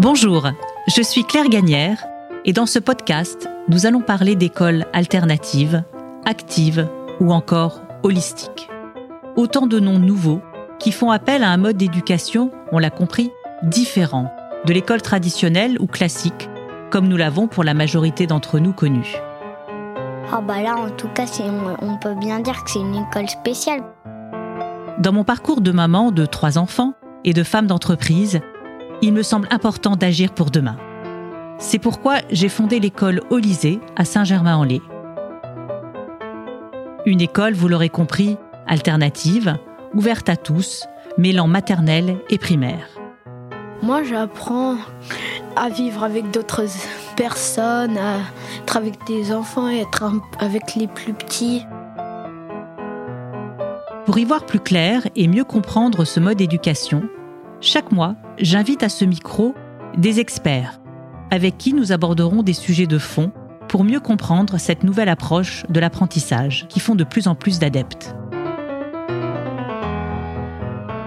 Bonjour, je suis Claire Gagnère et dans ce podcast, nous allons parler d'écoles alternatives, actives ou encore holistiques. Autant de noms nouveaux qui font appel à un mode d'éducation, on l'a compris, différent de l'école traditionnelle ou classique, comme nous l'avons pour la majorité d'entre nous connus. Ah bah là, en tout cas, on peut bien dire que c'est une école spéciale. Dans mon parcours de maman de trois enfants et de femme d'entreprise, il me semble important d'agir pour demain. C'est pourquoi j'ai fondé l'école Olysée à Saint-Germain-en-Laye. Une école, vous l'aurez compris, alternative, ouverte à tous, mêlant maternelle et primaire. Moi, j'apprends à vivre avec d'autres personnes, à être avec des enfants et être avec les plus petits. Pour y voir plus clair et mieux comprendre ce mode d'éducation, chaque mois, j'invite à ce micro des experts avec qui nous aborderons des sujets de fond pour mieux comprendre cette nouvelle approche de l'apprentissage qui font de plus en plus d'adeptes.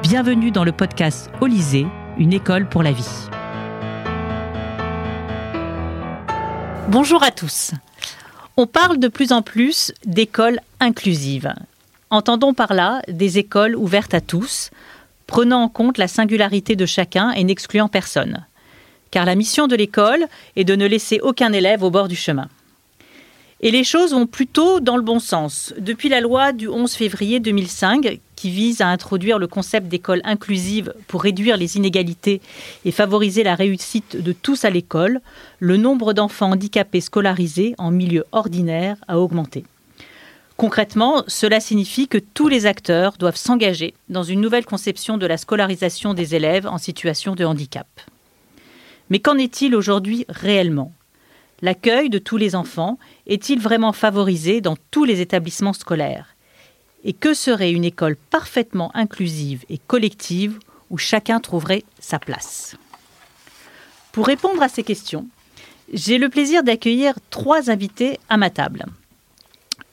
Bienvenue dans le podcast Olysée, une école pour la vie. Bonjour à tous. On parle de plus en plus d'écoles inclusives. Entendons par là des écoles ouvertes à tous, prenant en compte la singularité de chacun et n'excluant personne. Car la mission de l'école est de ne laisser aucun élève au bord du chemin. Et les choses vont plutôt dans le bon sens. Depuis la loi du 11 février 2005, qui vise à introduire le concept d'école inclusive pour réduire les inégalités et favoriser la réussite de tous à l'école, le nombre d'enfants handicapés scolarisés en milieu ordinaire a augmenté. Concrètement, cela signifie que tous les acteurs doivent s'engager dans une nouvelle conception de la scolarisation des élèves en situation de handicap. Mais qu'en est-il aujourd'hui réellement? L'accueil de tous les enfants est-il vraiment favorisé dans tous les établissements scolaires? Et que serait une école parfaitement inclusive et collective où chacun trouverait sa place? Pour répondre à ces questions, j'ai le plaisir d'accueillir trois invités à ma table.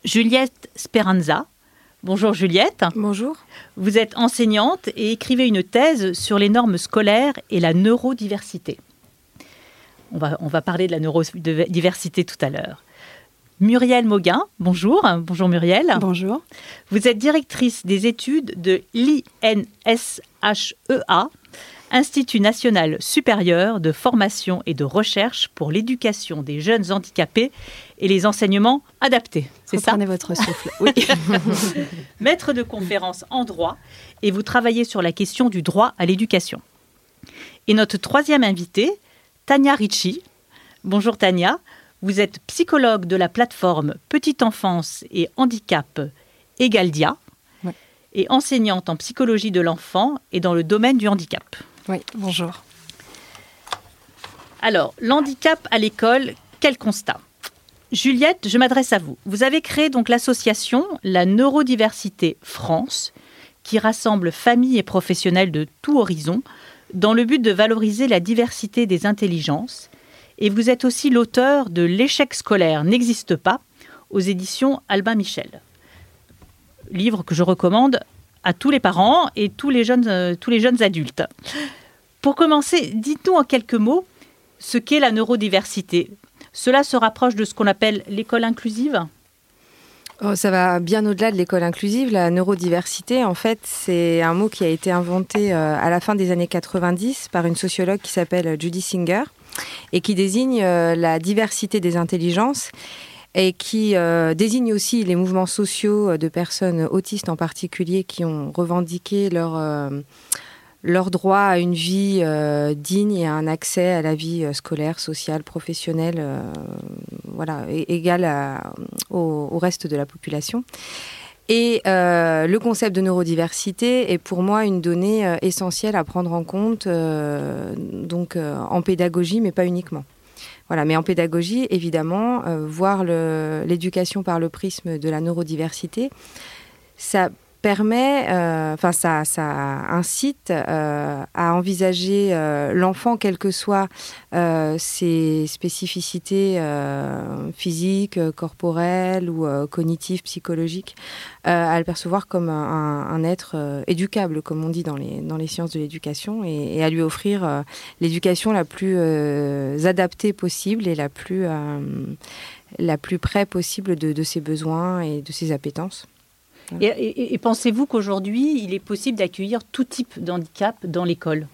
Juliette Speranza. Bonjour Juliette. Bonjour. Vous êtes enseignante et écrivez une thèse sur les normes scolaires et la neurodiversité. On va, on va parler de la neurodiversité tout à l'heure. Muriel Mauguin, bonjour. Bonjour Muriel. Bonjour. Vous êtes directrice des études de l'INSHEA, Institut national supérieur de formation et de recherche pour l'éducation des jeunes handicapés et les enseignements adaptés. C'est ça votre souffle. Oui. Maître de conférence en droit et vous travaillez sur la question du droit à l'éducation. Et notre troisième invitée, Tania Ricci. Bonjour Tania. Vous êtes psychologue de la plateforme Petite Enfance et Handicap Egaldia et enseignante en psychologie de l'enfant et dans le domaine du handicap. Oui, bonjour. Alors, l'handicap à l'école, quel constat? Juliette, je m'adresse à vous. Vous avez créé donc l'association La Neurodiversité France, qui rassemble familles et professionnels de tout horizon dans le but de valoriser la diversité des intelligences. Et vous êtes aussi l'auteur de L'échec scolaire n'existe pas aux éditions Albin Michel. Livre que je recommande à tous les parents et tous les jeunes, euh, tous les jeunes adultes. Pour commencer, dites-nous en quelques mots ce qu'est la neurodiversité. Cela se rapproche de ce qu'on appelle l'école inclusive? Oh, ça va bien au-delà de l'école inclusive. La neurodiversité, en fait, c'est un mot qui a été inventé euh, à la fin des années 90 par une sociologue qui s'appelle Judy Singer et qui désigne euh, la diversité des intelligences et qui euh, désigne aussi les mouvements sociaux de personnes autistes en particulier qui ont revendiqué leur leur droit à une vie euh, digne et à un accès à la vie euh, scolaire, sociale, professionnelle, euh, voilà, égal au, reste de la population. Et le concept de neurodiversité est pour moi une donnée essentielle à prendre en compte, donc en pédagogie, mais pas uniquement. Voilà, mais en pédagogie, évidemment, voir l'éducation par le prisme de la neurodiversité, ça permet, euh, enfin ça, incite euh, à envisager euh, l'enfant, quelles que soient ses spécificités physiques, corporelles ou cognitives, psychologiques, à le percevoir comme un, être éducable, comme on dit dans les, sciences de l'éducation, et, à lui offrir l'éducation la plus adaptée possible et la plus, la plus près possible de, de ses besoins et de ses appétences. Et, pensez-vous qu'aujourd'hui, il est possible d'accueillir tout type d'handicap dans l'école?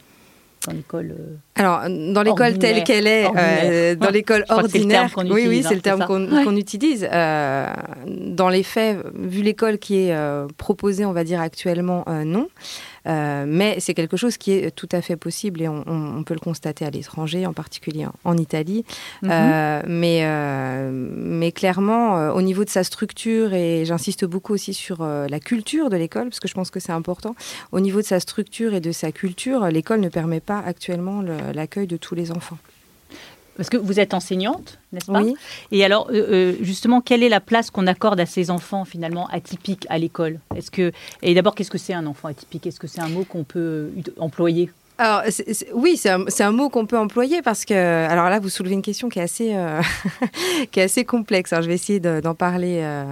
Dans l'école euh, alors dans l'école telle qu'elle est euh, dans l'école ordinaire oui oui c'est le terme qu'on utilise. Euh, dans les faits vu l'école qui est proposée on va dire actuellement non. euh, mais c'est quelque chose qui est tout à fait possible et on, peut le constater à l'étranger, en particulier en, Italie. Mhm. Euh, mais, euh, mais clairement, au niveau de sa structure, et j'insiste beaucoup aussi sur la culture de l'école, parce que je pense que c'est important, au niveau de sa structure et de sa culture, l'école ne permet pas actuellement l'accueil de tous les enfants. Parce que vous êtes enseignante, n'est-ce pas Oui. Et alors, euh, euh, justement, quelle est la place qu'on accorde à ces enfants finalement atypiques à l'école? Est-ce que et d'abord, qu'est-ce que c'est un enfant atypique? Est-ce que c'est un mot qu'on peut employer alors, oui, c'est un, mot qu'on peut employer parce que, alors là, vous soulevez une question qui est assez, euh, qui est assez complexe. Je vais essayer d'en parler euh,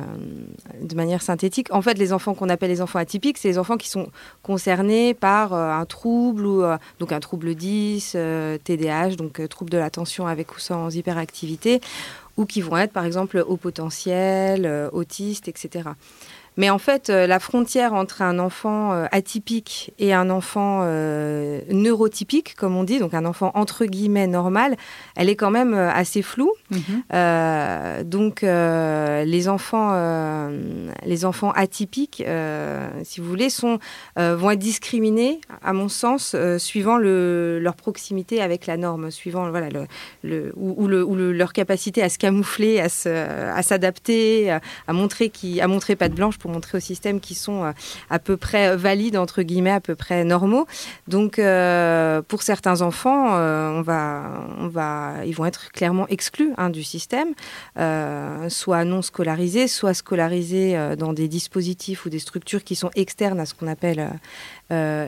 de manière synthétique. En fait, les enfants qu'on appelle les enfants atypiques, c'est les enfants qui sont concernés par euh, un trouble, ou, donc un trouble 10, TDAH, donc trouble de l'attention avec ou sans hyperactivité, ou qui vont être, par exemple, au potentiel, autistes, etc. Mais en fait, euh, la frontière entre un enfant euh, atypique et un enfant euh, neurotypique, comme on dit, donc un enfant entre guillemets normal, elle est quand même assez floue. Mhm. donc, les enfants, les enfants atypiques, si vous voulez, sont, vont être discriminés, à mon sens, suivant le, leur proximité avec la norme, suivant voilà le, ou, le, leur capacité à se camoufler, à s'adapter, à, à montrer qui, à montrer patte blanche pour montrer au système qui sont euh, à peu près valides, entre guillemets, à peu près normaux. Donc, euh, pour certains enfants, euh, on va, on va, ils vont être clairement exclus hein, du système, soit non scolarisés, soit scolarisés dans des dispositifs ou des structures qui sont externes à ce qu'on appelle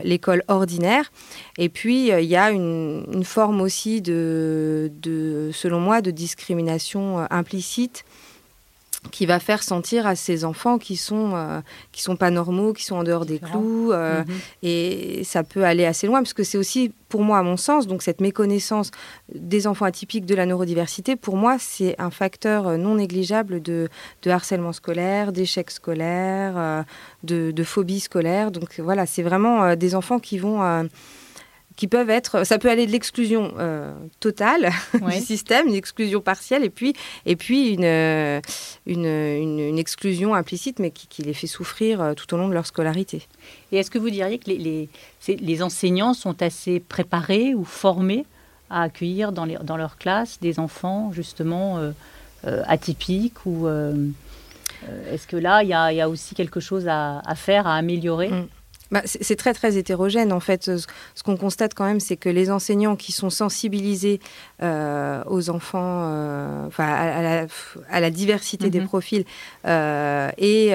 l'école ordinaire. Et puis, il y a une, une forme aussi de, de, selon moi, de discrimination implicite qui va faire sentir à ces enfants qui sont euh, qui sont pas normaux, qui sont en dehors des clous, euh, mhm. et ça peut aller assez loin parce que c'est aussi pour moi à mon sens donc cette méconnaissance des enfants atypiques de la neurodiversité pour moi c'est un facteur euh, non négligeable de, de harcèlement scolaire, d'échec scolaire, de, de, phobie scolaire donc voilà c'est vraiment des enfants qui vont qui peuvent être, ça peut aller de l'exclusion euh, totale du système, une exclusion partielle, et puis, et puis une, euh, une, une, exclusion implicite, mais qui, les fait souffrir euh, tout au long de leur scolarité. Et est-ce que vous diriez que les, les, les, enseignants sont assez préparés ou formés à accueillir dans, les, dans leur classe des enfants justement atypiques ou est-ce que là, il y, y, a aussi quelque chose à, à faire, à améliorer? Mm. Bah, c'est très très hétérogène en fait. Ce, qu'on constate quand même, c'est que les enseignants qui sont sensibilisés euh, aux enfants, euh, à, la, diversité des mhm. profils euh, et,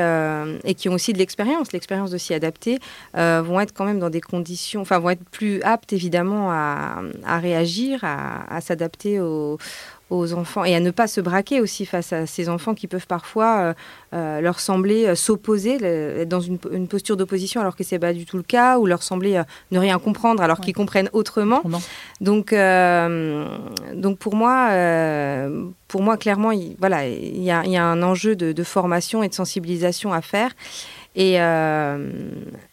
et, qui ont aussi de l'expérience, l'expérience de s'y adapter, vont être quand même dans des conditions, enfin vont être plus aptes évidemment à, à réagir, à, à s'adapter aux, aux enfants et à ne pas se braquer aussi face à ces enfants qui peuvent parfois euh, euh, leur sembler euh, s'opposer, être dans une, posture d'opposition alors que c'est pas du tout le cas, ou leur sembler ne rien comprendre alors qu'ils comprennent autrement. Donc, donc pour moi, pour moi clairement, il, voilà, il y, a, un enjeu de, formation et de sensibilisation à faire. Et,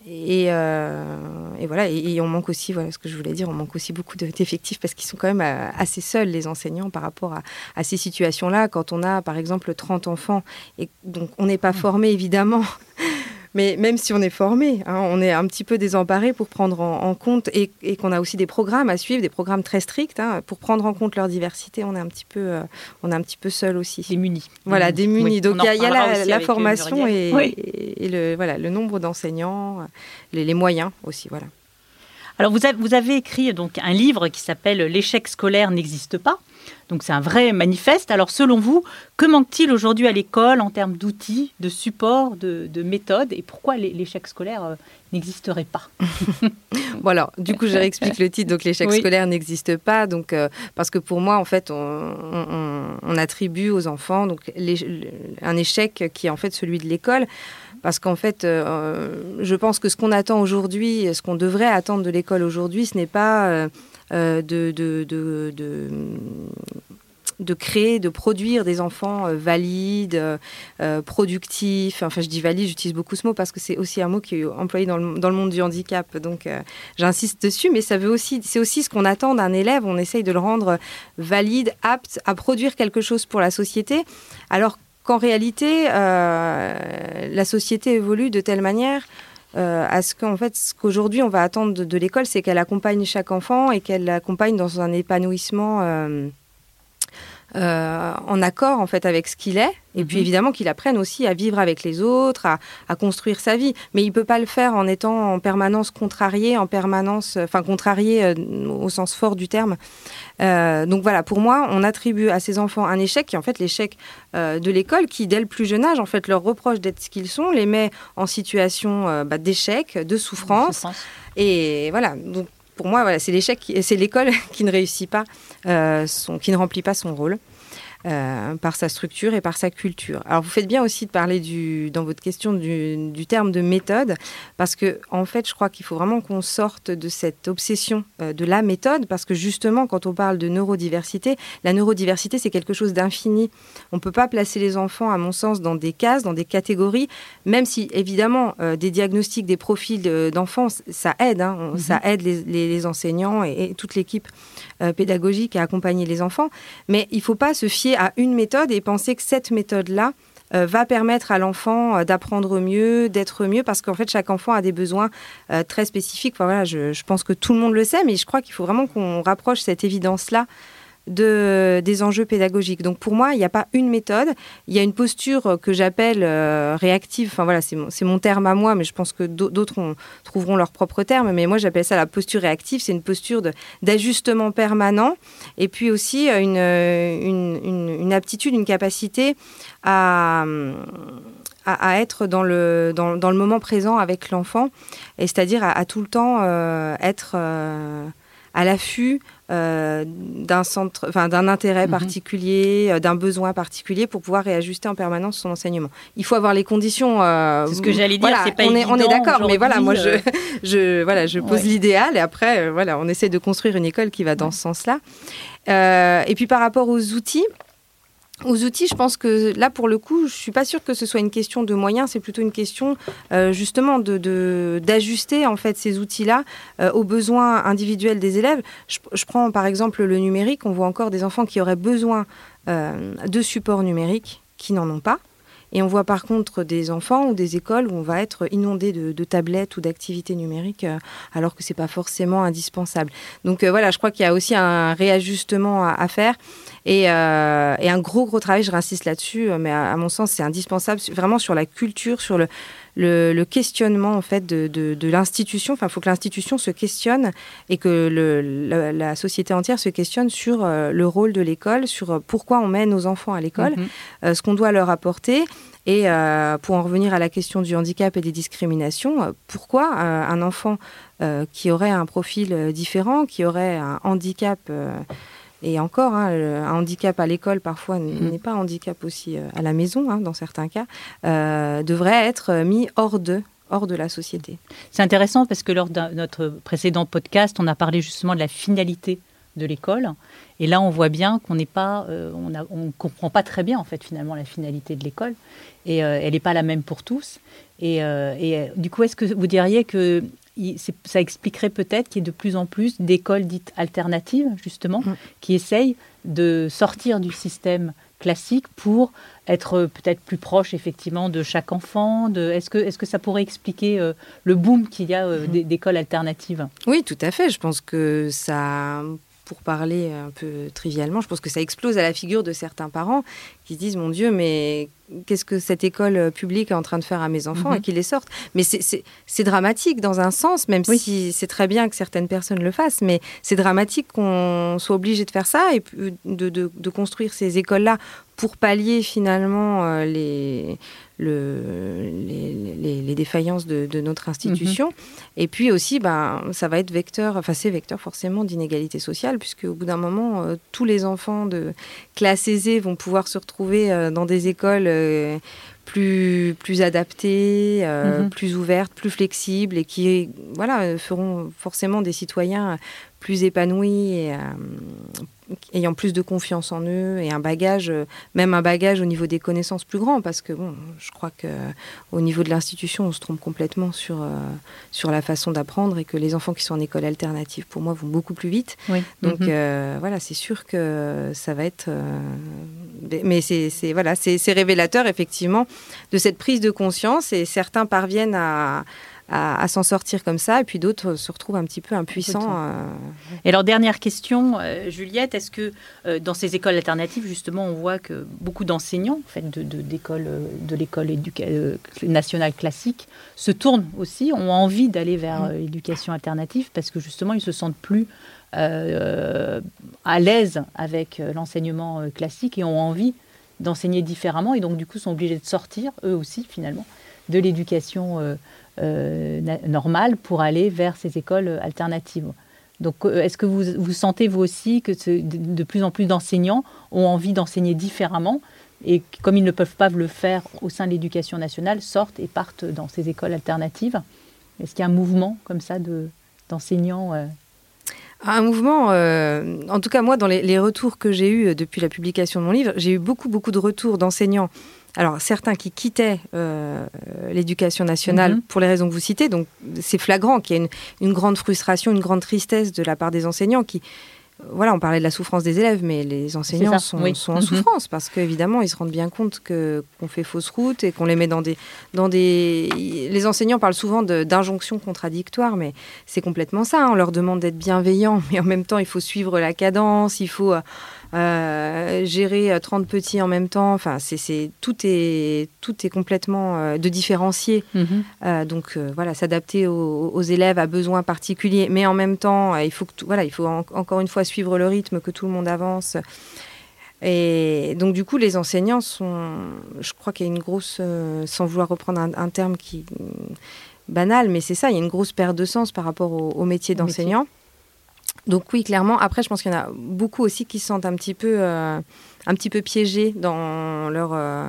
et, et, voilà, et, on manque aussi, voilà ce que je voulais dire, on manque aussi beaucoup d'effectifs parce qu'ils sont quand même euh, assez seuls, les enseignants, par rapport à, à ces situations-là. Quand on a, par exemple, 30 enfants, et donc on n'est pas formé, évidemment, mais même si on est formé, hein, on est un petit peu désemparé pour prendre en, compte et, qu'on a aussi des programmes à suivre, des programmes très stricts hein, pour prendre en compte leur diversité. On est un petit peu, euh, on est un petit peu seul aussi. Démunis. Voilà, démunis. Donc il y a, la, formation et, le voilà le nombre d'enseignants, les, moyens aussi. Voilà. Alors vous avez, vous avez écrit donc un livre qui s'appelle L'échec scolaire n'existe pas. Donc c'est un vrai manifeste. Alors selon vous, que manque-t-il aujourd'hui à l'école en termes d'outils, de supports, de, méthodes et pourquoi l'échec scolaire euh, n'existerait pas? Bon alors, du coup, je réexplique le titre. Donc l'échec scolaire n'existe pas. Donc euh, parce que pour moi, en fait, on, attribue aux enfants donc un échec qui est en fait celui de l'école. Parce qu'en fait, euh, je pense que ce qu'on attend aujourd'hui, ce qu'on devrait attendre de l'école aujourd'hui, ce n'est pas euh, de, de, de, de, créer, de produire des enfants euh, valides, euh, productifs. Enfin, je dis valide, j'utilise beaucoup ce mot parce que c'est aussi un mot qui est employé dans le, dans le monde du handicap. Donc, j'insiste dessus, mais ça veut aussi, c'est aussi ce qu'on attend d'un élève. On essaye de le rendre valide, apte à produire quelque chose pour la société. Alors qu'en réalité, la société évolue de telle manière euh, à ce qu'en fait, ce qu'aujourd'hui on va attendre de, l'école, c'est qu'elle accompagne chaque enfant et qu'elle l'accompagne dans un épanouissement euh, euh, en accord en fait avec ce qu'il est. Et puis mhm. évidemment qu'il apprenne aussi à vivre avec les autres, à, construire sa vie. Mais il peut pas le faire en étant en permanence contrarié, en permanence, enfin contrarié au sens fort du terme. donc voilà, pour moi, on attribue à ces enfants un échec qui est en fait l'échec de l'école, qui dès le plus jeune âge en fait leur reproche d'être ce qu'ils sont, les met en situation bah, d'échec, de souffrance. Et voilà. Donc pour moi, voilà, c'est l'échec, c'est l'école qui ne réussit pas, euh, qui ne remplit pas son rôle. Euh, par sa structure et par sa culture. Alors vous faites bien aussi de parler du, dans votre question du, terme de méthode, parce que en fait je crois qu'il faut vraiment qu'on sorte de cette obsession euh, de la méthode, parce que justement quand on parle de neurodiversité, la neurodiversité c'est quelque chose d'infini. On ne peut pas placer les enfants, à mon sens, dans des cases, dans des catégories, même si évidemment euh, des diagnostics, des profils d'enfants, ça aide, hein. ça mhm. aide les, enseignants et, et toute l'équipe pédagogique à accompagner les enfants, mais il ne faut pas se fier à une méthode et penser que cette méthode-là euh, va permettre à l'enfant euh, d'apprendre mieux, d'être mieux, parce qu'en fait, chaque enfant a des besoins euh, très spécifiques. voilà, je, pense que tout le monde le sait, mais je crois qu'il faut vraiment qu'on rapproche cette évidence-là de, des enjeux pédagogiques. Donc pour moi, il n'y a pas une méthode, il y a une posture que j'appelle euh, réactive. Enfin voilà, c'est mon, terme à moi, mais je pense que d'autres trouveront leur propre terme. Mais moi, j'appelle ça la posture réactive. C'est une posture d'ajustement permanent et puis aussi euh, une, une, aptitude, une capacité à être dans le, dans, le moment présent avec l'enfant, et c'est-à-dire à, tout le temps euh, être à l'affût euh, d'un centre, enfin d'un intérêt mhm. particulier, euh, d'un besoin particulier pour pouvoir réajuster en permanence son enseignement. Il faut avoir les conditions. Euh, c'est ce que j'allais dire. c'est pas on, est, on est d'accord, mais voilà, moi je, je voilà, je pose l'idéal et après voilà, on essaie de construire une école qui va dans ce sens-là. et puis par rapport aux outils. Aux outils, je pense que là, pour le coup, je suis pas sûre que ce soit une question de moyens, c'est plutôt une question euh, justement de, d'ajuster en fait ces outils-là euh, aux besoins individuels des élèves. Je, prends par exemple le numérique, on voit encore des enfants qui auraient besoin euh, de supports numériques qui n'en ont pas. Et on voit par contre des enfants ou des écoles où on va être inondé de, tablettes ou d'activités numériques alors que c'est pas forcément indispensable. Donc voilà, je crois qu'il y a aussi un réajustement à faire. Euh, et, un gros, gros travail, je réinsiste là-dessus, euh, mais à, mon sens, c'est indispensable, vraiment sur la culture, sur le, le, questionnement en fait de, de, l'institution. Enfin, il faut que l'institution se questionne et que le, la, société entière se questionne sur euh, le rôle de l'école, sur pourquoi on mène nos enfants à l'école, mhm. ce qu'on doit leur apporter. Et pour en revenir à la question du handicap et des discriminations, pourquoi un enfant qui aurait un profil différent, qui aurait un handicap et encore, hein, un handicap à l'école parfois mm. n'est pas un handicap aussi euh, à la maison, hein, dans certains cas, euh, devrait être mis hors de, hors de la société. C'est intéressant parce que lors de notre précédent podcast, on a parlé justement de la finalité de l'école. Et là, on voit bien qu'on n'est pas, euh, on ne comprend pas très bien en fait finalement la finalité de l'école, et elle n'est pas la même pour tous. Et, et du coup, est-ce que vous diriez que ça expliquerait peut-être qu'il y ait de plus en plus d'écoles dites alternatives, justement, mm. qui essayent de sortir du système classique pour être peut-être plus proche effectivement de chaque enfant Est-ce que, est que ça pourrait expliquer euh, le boom qu'il y a euh, mm. d'écoles alternatives? Oui, tout à fait. Je pense que ça, pour parler un peu trivialement, je pense que ça explose à la figure de certains parents qui se disent mon Dieu, mais qu'est-ce que cette école publique est en train de faire à mes enfants et Mhm. qu'ils les sortent? Mais c'est- dramatique dans un sens, même Oui. si c'est très bien que certaines personnes le fassent, mais c'est dramatique qu'on soit obligé de faire ça et puis de, de- de construire ces écoles-là pour pallier finalement euh, les, le- les, les- les défaillances de, de notre institution. Et puis aussi, ben, ça va être vecteur, enfin c'est vecteur forcément d'inégalité sociale, puisque au bout d'un moment, euh, tous les enfants de classe aisée vont pouvoir se retrouver euh, dans des écoles euh, plus, plus adaptées, euh, Mhm. plus ouvertes, plus flexibles, et qui voilà, feront forcément des citoyens plus épanouis et euh, ayant plus de confiance en eux et un bagage, euh, même un bagage au niveau des connaissances plus grand, parce que bon, je crois que au niveau de l'institution, on se trompe complètement sur, euh, sur la façon d'apprendre et que les enfants qui sont en école alternative, pour moi, vont beaucoup plus vite. Oui. Donc Mhm. euh, voilà, c'est sûr que ça va être. euh, mais c'est voilà, c'est révélateur effectivement de cette prise de conscience et certains parviennent à, à, à s'en sortir comme ça et puis d'autres se retrouvent un petit peu impuissants. euh, Et alors, dernière question, euh, Juliette, est-ce que euh, dans ces écoles alternatives, justement, on voit que beaucoup d'enseignants en fait, de, euh, l'école euh, nationale classique se tournent aussi, ont envie d'aller vers euh, l'éducation alternative parce que justement, ils se sentent plus euh, à l'aise avec euh, l'enseignement euh, classique et ont envie d'enseigner différemment et donc du coup sont obligés de sortir, eux aussi finalement, de l'éducation euh, euh, normale pour aller vers ces écoles alternatives. Donc, euh, est-ce que vous, sentez vous aussi que de, plus en plus d'enseignants ont envie d'enseigner différemment et comme ils ne peuvent pas le faire au sein de l'éducation nationale, sortent et partent dans ces écoles alternatives? Est-ce qu'il y a un mouvement comme ça de, d'enseignants euh, Un mouvement, euh, en tout cas moi, dans les, les retours que j'ai eus depuis la publication de mon livre, j'ai eu beaucoup, beaucoup de retours d'enseignants. Alors, certains qui quittaient euh, l'éducation nationale Mhm. pour les raisons que vous citez, donc c'est flagrant qu'il y a une, une grande frustration, une grande tristesse de la part des enseignants qui, voilà, on parlait de la souffrance des élèves, mais les enseignants ça, sont, oui. sont en Mhm. souffrance parce qu'évidemment, ils se rendent bien compte que qu'on fait fausse route et qu'on les met dans des, dans des. Les enseignants parlent souvent d'injonctions contradictoires, mais c'est complètement ça. hein. On leur demande d'être bienveillants, mais en même temps, il faut suivre la cadence, il faut euh, euh, gérer euh, 30 petits en même temps. Enfin, c'est tout est tout est complètement euh, de différencier. Euh, donc euh, voilà, s'adapter aux, aux élèves à besoins particuliers, mais en même temps, euh, il faut que tout- voilà, il faut en- encore une fois suivre le rythme, que tout le monde avance. Et donc du coup, les enseignants sont, je crois qu'il y a une grosse, euh, sans vouloir reprendre un, un terme qui banal, mais c'est ça, il y a une grosse perte de sens par rapport au, au métier métier. Donc oui, clairement. Après, je pense qu'il y en a beaucoup aussi qui se sentent un petit peu, euh, un petit peu piégés dans leur. euh,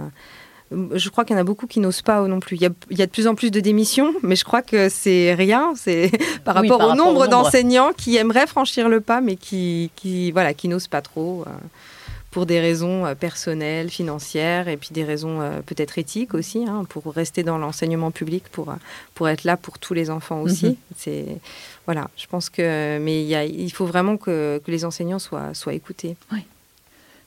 je crois qu'il y en a beaucoup qui n'osent pas non plus. Il y, a, il y a de plus en plus de démissions, mais je crois que c'est rien. C'est par Oui, rapport par au rapport nombre au nombre. d'enseignants qui aimeraient franchir le pas, mais qui, qui voilà, qui n'osent pas trop. euh, pour des raisons euh, personnelles, financières, et puis des raisons euh, peut-être éthiques aussi, hein, pour rester dans l'enseignement public, pour, euh, pour être là pour tous les enfants aussi. Mhm. C'est voilà, je pense que mais il, y a, il faut vraiment que, que les enseignants soient, soient écoutés.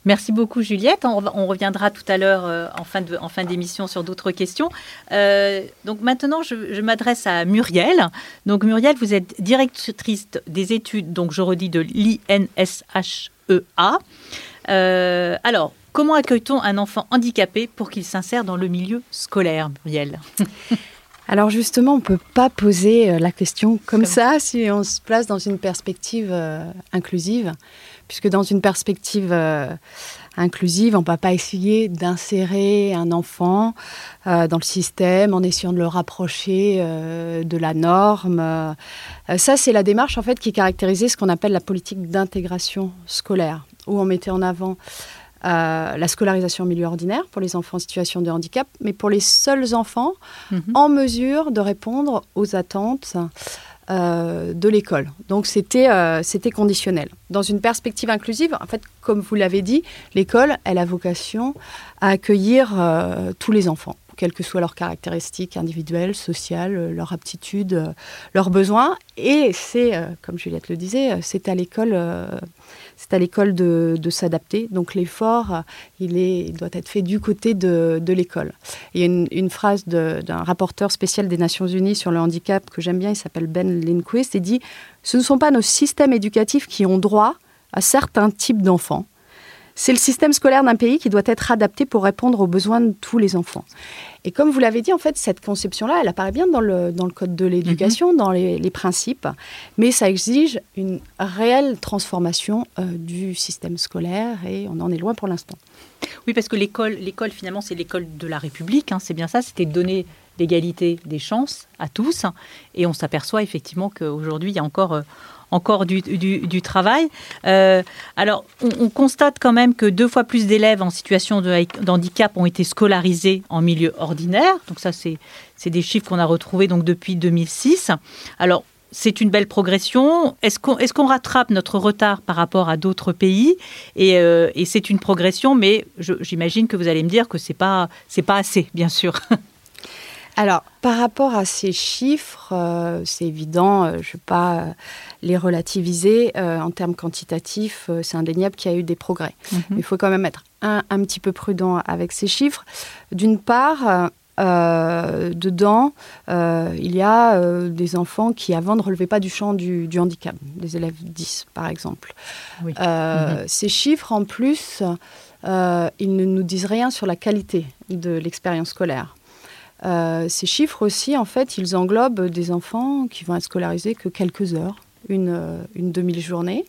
Merci beaucoup Juliette. On, on reviendra tout à l'heure euh, en fin de- en fin d'émission sur d'autres questions. Euh, donc maintenant, je, je m'adresse à Muriel. Donc Muriel, vous êtes directrice des études, donc je redis de l'INSHEA. Euh, alors, comment accueille-t-on un enfant handicapé pour qu'il s'insère dans le milieu scolaire, Muriel Alors justement, on ne peut pas poser euh, la question comme, Comme- ça si on se place dans une perspective euh, inclusive, puisque dans une perspective euh, inclusive, on ne va pas essayer d'insérer un enfant euh, dans le système en essayant de le rapprocher euh, de la norme. Euh, ça, c'est la démarche en fait qui caractérisait ce qu'on appelle la politique d'intégration scolaire, où on mettait en avant euh, la scolarisation en milieu ordinaire pour les enfants en situation de handicap, mais pour les seuls enfants Mhm. en mesure de répondre aux attentes euh, de l'école. Donc c'était euh, c'était conditionnel. Dans une perspective inclusive, en fait, comme vous l'avez dit, l'école, elle a vocation à accueillir euh, tous les enfants, quelles que soient leurs caractéristiques individuelles, sociales, leurs aptitudes, euh, leurs besoins. Et c'est, comme Juliette le disait, c'est à l'école, c'est à l'école de, s'adapter. Donc l'effort, il, doit être fait du côté de, l'école. Il y a une, phrase d'un rapporteur spécial des Nations Unies sur le handicap que j'aime bien, il s'appelle Ben Lindquist, il dit « Ce ne sont pas nos systèmes éducatifs qui ont droit à certains types d'enfants, c'est le système scolaire d'un pays qui doit être adapté pour répondre aux besoins de tous les enfants. Et comme vous l'avez dit, en fait, cette conception-là, elle apparaît bien dans le, dans le code de l'éducation, mhm. dans les, principes, mais ça exige une réelle transformation euh, du système scolaire et on en est loin pour l'instant. Oui, parce que l'école, l'école finalement, c'est l'école de la République, hein, c'est bien ça, c'était donner l'égalité des chances à tous, et on s'aperçoit effectivement qu'aujourd'hui, il y a encore... Euh, encore du, travail. Euh, alors, on, constate quand même que deux fois plus d'élèves en situation de, handicap ont été scolarisés en milieu ordinaire. Donc ça, c'est des chiffres qu'on a retrouvés donc depuis 2006. Alors, c'est une belle progression. Est-ce qu'on rattrape notre retard par rapport à d'autres pays? Et, euh, et c'est une progression, mais j'imagine que vous allez me dire que c'est pas c'est pas assez, bien sûr. Alors, par rapport à ces chiffres, euh, c'est évident, euh, je ne vais pas euh, les relativiser. en termes quantitatifs, c'est indéniable qu'il y a eu des progrès. Mhm. Mais il faut quand même être un, petit peu prudent avec ces chiffres. D'une part, dedans, il y a des enfants qui avant ne relevaient pas du champ du, handicap, des élèves 10 par exemple. Mhm. Ces chiffres, en plus, ils ne nous disent rien sur la qualité de l'expérience scolaire. Euh, ces chiffres aussi, en fait, ils englobent des enfants qui vont être scolarisés que quelques heures. Une, euh, une demi-journée.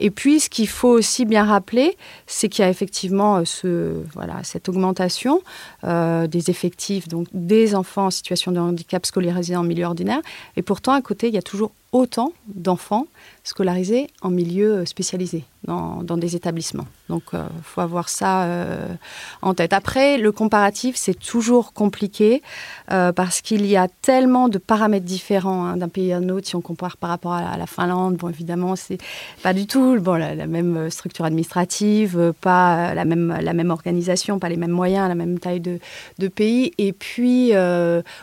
Et puis, ce qu'il faut aussi bien rappeler, c'est qu'il y a effectivement euh, cette augmentation des effectifs, donc des enfants en situation de handicap scolarisés en milieu ordinaire. Et pourtant, à côté, il y a toujours autant d'enfants scolarisés en milieu spécialisé dans, des établissements. Donc, il euh, faut avoir ça euh, en tête. Après, le comparatif, c'est toujours compliqué euh, parce qu'il y a tellement de paramètres différents hein, d'un pays à un autre. Si on compare par rapport à la, Finlande, bon, évidemment, c'est pas du tout bon, la, même structure administrative, pas la même, la même organisation, pas les mêmes moyens, la même taille de, de pays. Et puis,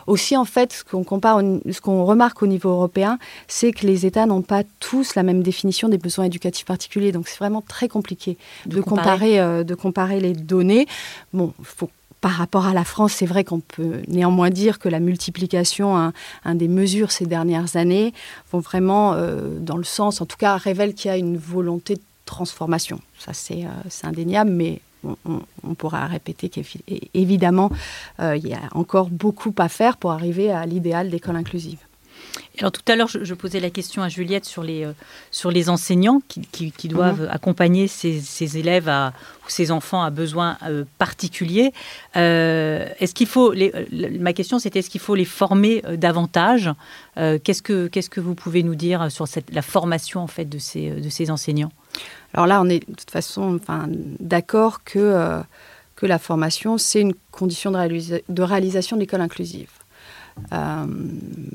aussi, en fait, ce qu'on compare, ce qu'on remarque au niveau européen, c'est que les États n'ont pas tous la même définition des besoins éducatifs particuliers. Donc, c'est vraiment très compliqué de, comparer, euh, de comparer les données. Bon, faut par rapport à la France, c'est vrai qu'on peut néanmoins dire que la multiplication, un, des mesures ces dernières années, vont vraiment euh, dans le sens, en tout cas, révèle qu'il y a une volonté de transformation. Ça, c'est euh, indéniable, mais on, pourra répéter qu'évidemment, il y a encore beaucoup à faire pour arriver à l'idéal d'école inclusive. Alors tout à l'heure, je, posais la question à Juliette sur les, euh, sur les enseignants qui, doivent mhm. accompagner ces, élèves à, ou ces enfants à besoins euh, particuliers. Euh, est-ce qu'il faut les, ma question c'était est-ce qu'il faut les former davantage? Qu'est-ce que qu'est-ce que vous pouvez nous dire sur cette, la formation en fait de ces de ces enseignants? Alors là, on est de toute façon enfin, d'accord que que la formation c'est une condition de, de réalisation de l'école inclusive. Euh,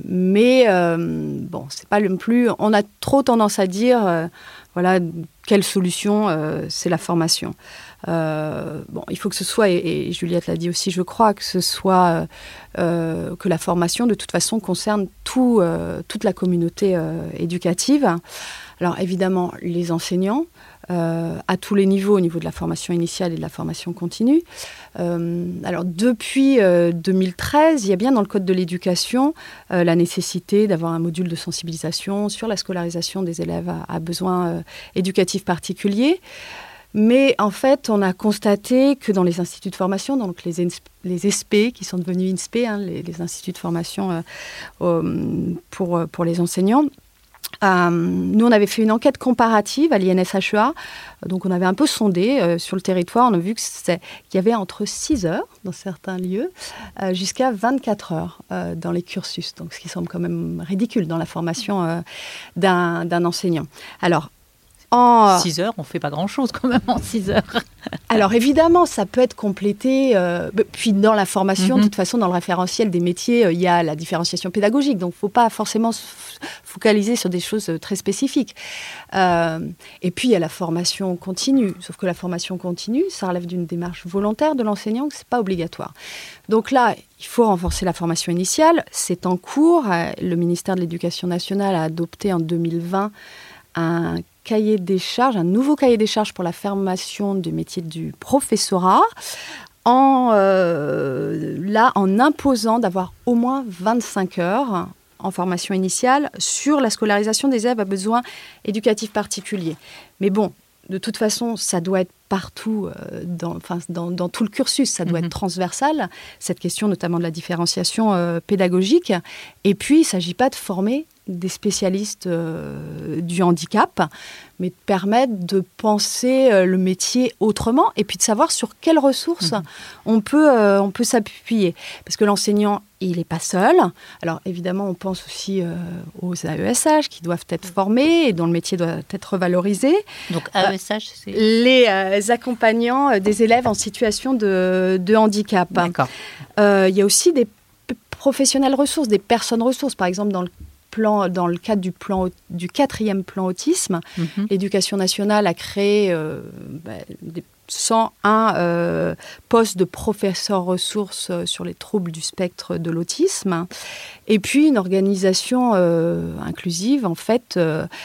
mais euh, bon, c'est pas le plus. On a trop tendance à dire, euh, voilà, quelle solution c'est la formation. bon, il faut que ce soit, et, Juliette l'a dit aussi, je crois, que ce soit que la formation, de toute façon, concerne tout, toute la communauté éducative. Alors évidemment, les enseignants, euh, à tous les niveaux, au niveau de la formation initiale et de la formation continue. Euh, alors depuis 2013, euh, il y a bien dans le Code de l'éducation la nécessité d'avoir un module de sensibilisation sur la scolarisation des élèves à, besoins éducatifs particuliers. Mais en fait, on a constaté que dans les instituts de formation, donc les, les SP, qui sont devenus INSPE, hein, les, instituts de formation pour les enseignants, euh, nous, on avait fait une enquête comparative à l'INSHEA. Donc, on avait un peu sondé euh, sur le territoire. On a vu qu'il y avait entre 6 heures dans certains lieux euh, jusqu'à 24 heures dans les cursus. Donc, ce qui semble quand même ridicule dans la formation d'un enseignant. Alors, en 6 heures, on fait pas grand-chose quand même en 6 heures. Alors évidemment, ça peut être complété. Euh, puis dans la formation, de mhm. toute façon, dans le référentiel des métiers, euh, il y a la différenciation pédagogique. Donc il ne faut pas forcément se focaliser sur des choses euh, très spécifiques. et puis il y a la formation continue. Sauf que la formation continue, ça relève d'une démarche volontaire de l'enseignant, que ce n'est pas obligatoire. Donc là, il faut renforcer la formation initiale. C'est en cours. Le ministère de l'Éducation nationale a adopté en 2020 un cahier des charges, un nouveau cahier des charges pour la formation du métier du professorat, en, euh, là, en imposant d'avoir au moins 25 heures en formation initiale sur la scolarisation des élèves à besoins éducatifs particuliers. Mais bon, de toute façon, ça doit être partout, euh, dans, enfin, dans, dans, tout le cursus, ça doit Mhm. être transversal, cette question notamment de la différenciation euh, pédagogique. Et puis, il ne s'agit pas de former des spécialistes euh, du handicap, mais de permettre de penser euh, le métier autrement et puis de savoir sur quelles ressources Mhm. on peut, euh, on peut s'appuyer. Parce que l'enseignant, il n'est pas seul. Alors évidemment, on pense aussi aux AESH qui doivent être formés et dont le métier doit être valorisé. Donc. AESH, c'est... Les accompagnants des élèves en situation de, de handicap. D'accord. Il y a aussi des professionnels ressources, des personnes ressources. Par exemple, dans le plan, dans le cadre du plan au- du quatrième plan autisme, Mhm. l'éducation nationale a créé euh, bah, des 101 euh, postes de professeurs ressources euh, sur les troubles du spectre de l'autisme. Et puis une organisation euh, inclusive, en fait,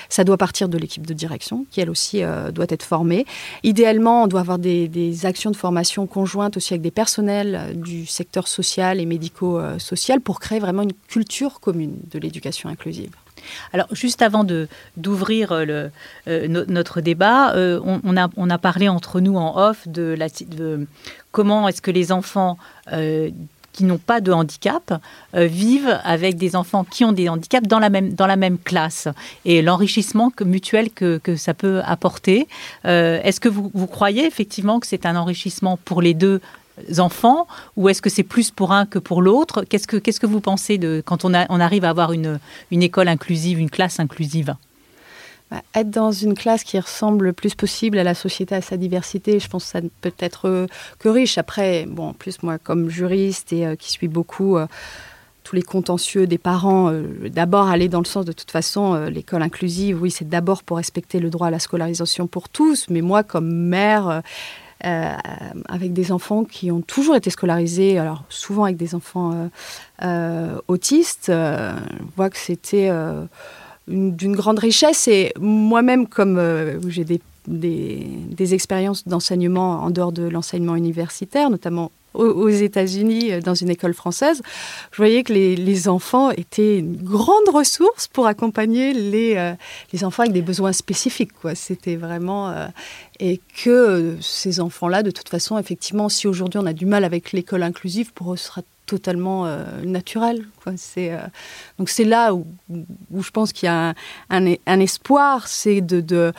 ça doit partir de l'équipe de direction, qui elle aussi doit être formée. Idéalement, on doit avoir des, des actions de formation conjointes aussi avec des personnels du secteur social et médico-social pour créer vraiment une culture commune de l'éducation inclusive. Alors, juste avant d'ouvrir euh, euh, no- notre débat, euh, on, a, parlé entre nous en off de, la, de comment est-ce que les enfants qui n'ont pas de handicap vivent avec des enfants qui ont des handicaps dans la même, dans classe et l'enrichissement mutuel que, que ça peut apporter. Est-ce que vous croyez effectivement que c'est un enrichissement pour les deux enfants ou est-ce que c'est plus pour un que pour l'autre? Qu'est-ce que que vous pensez de quand on, arrive à avoir une, une école inclusive, une classe inclusive? Bah, être dans une classe qui ressemble le plus possible à la société, à sa diversité, je pense que ça ne peut être euh, que riche. Après, bon, en plus, moi, comme juriste et euh, qui suis beaucoup euh, tous les contentieux des parents, d'abord aller dans le sens de toute façon, l'école inclusive, oui, c'est d'abord pour respecter le droit à la scolarisation pour tous, mais moi, comme mère, euh, avec des enfants qui ont toujours été scolarisés, alors souvent avec des enfants euh, euh, autistes, je vois que c'était une- d'une grande richesse. Et moi-même, comme j'ai des, des expériences d'enseignement en dehors de l'enseignement universitaire, notamment aux, États-Unis, euh, dans une école française, je voyais que les, enfants étaient une grande ressource pour accompagner les, euh, les enfants avec des besoins spécifiques. C'était vraiment. euh, et que ces enfants-là, de toute façon, effectivement, si aujourd'hui on a du mal avec l'école inclusive, pour eux, ce sera totalement euh, naturel. C'est, donc c'est là où, je pense qu'il y a un, un- un espoir, c'est de, de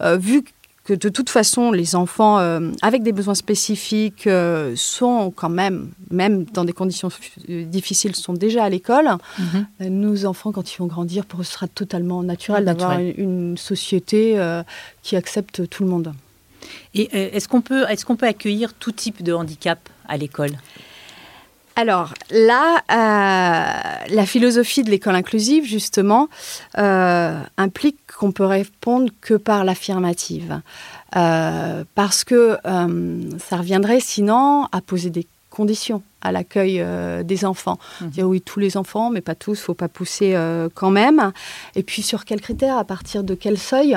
euh, vu que de toute façon les enfants euh, avec des besoins spécifiques euh, sont quand même, même dans des conditions euh, difficiles, sont déjà à l'école. Mhm. Euh, Nos enfants, quand ils vont grandir, pour eux, ce sera totalement naturel d'avoir une, une société qui accepte tout le monde. Et est-ce qu'on peut, est qu'on peut accueillir tout type de handicap à l'école? Alors là, euh, la philosophie de l'école inclusive, justement, euh, implique qu'on peut répondre que par l'affirmative. Euh, parce que ça reviendrait sinon à poser des conditions à l'accueil euh, des enfants. Mhm. Dire oui, tous les enfants, mais pas tous, faut pas pousser euh, quand même. Et puis sur quels critères, à partir de quel seuil?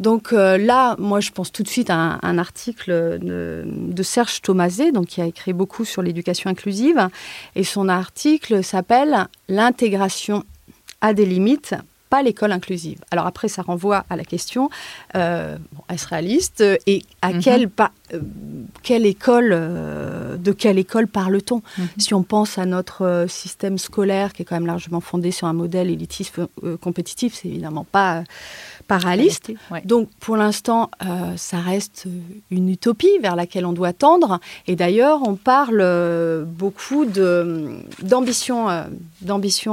Donc euh, là, moi, je pense tout de suite à un, un article de, de Serge Thomaset, donc qui a écrit beaucoup sur l'éducation inclusive, et son article s'appelle L'intégration a des limites. Pas l'école inclusive. Alors après, ça renvoie à la question euh, bon, est-ce réaliste et à Mhm. quelle, euh, quelle école, euh, de quelle école parle-t-on? Mhm. Si on pense à notre système scolaire qui est quand même largement fondé sur un modèle élitiste compétitif, c'est évidemment pas, pas réaliste. Ouais. Donc pour l'instant, ça reste une utopie vers laquelle on doit tendre. Et d'ailleurs, on parle beaucoup d'ambition